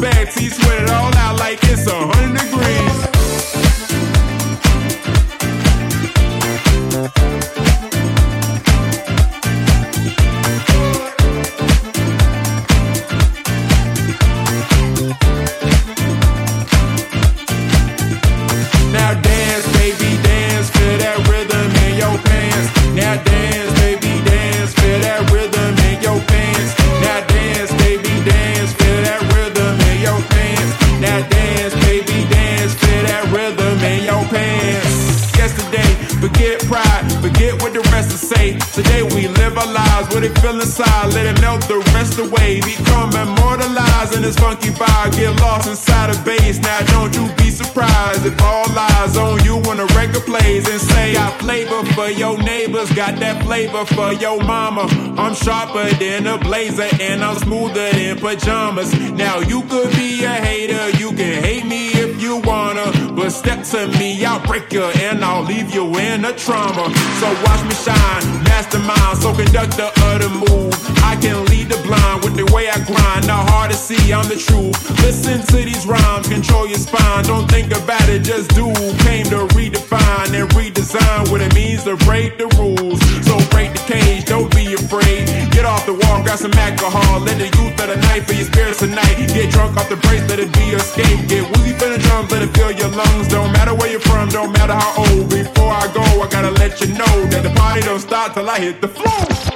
bad. T sweat it all out like it's a for your mama. I'm sharper than a blazer and I'm smoother than pajamas. Now you could be a hater, you can hate me if you wanna. But step to me, I'll break you and I'll leave you in a trauma. So watch me shine, mastermind, so conduct the other move. I can lead the blind with the way I grind. Now hard to see, I'm the truth. Listen to these rhymes, control your spine. Don't think about it, just do let it be escape. Get woozy for the drums, let it fill your lungs. Don't matter where you're from, don't matter how old. Before I go, I gotta let you know that the party don't stop till I hit the floor.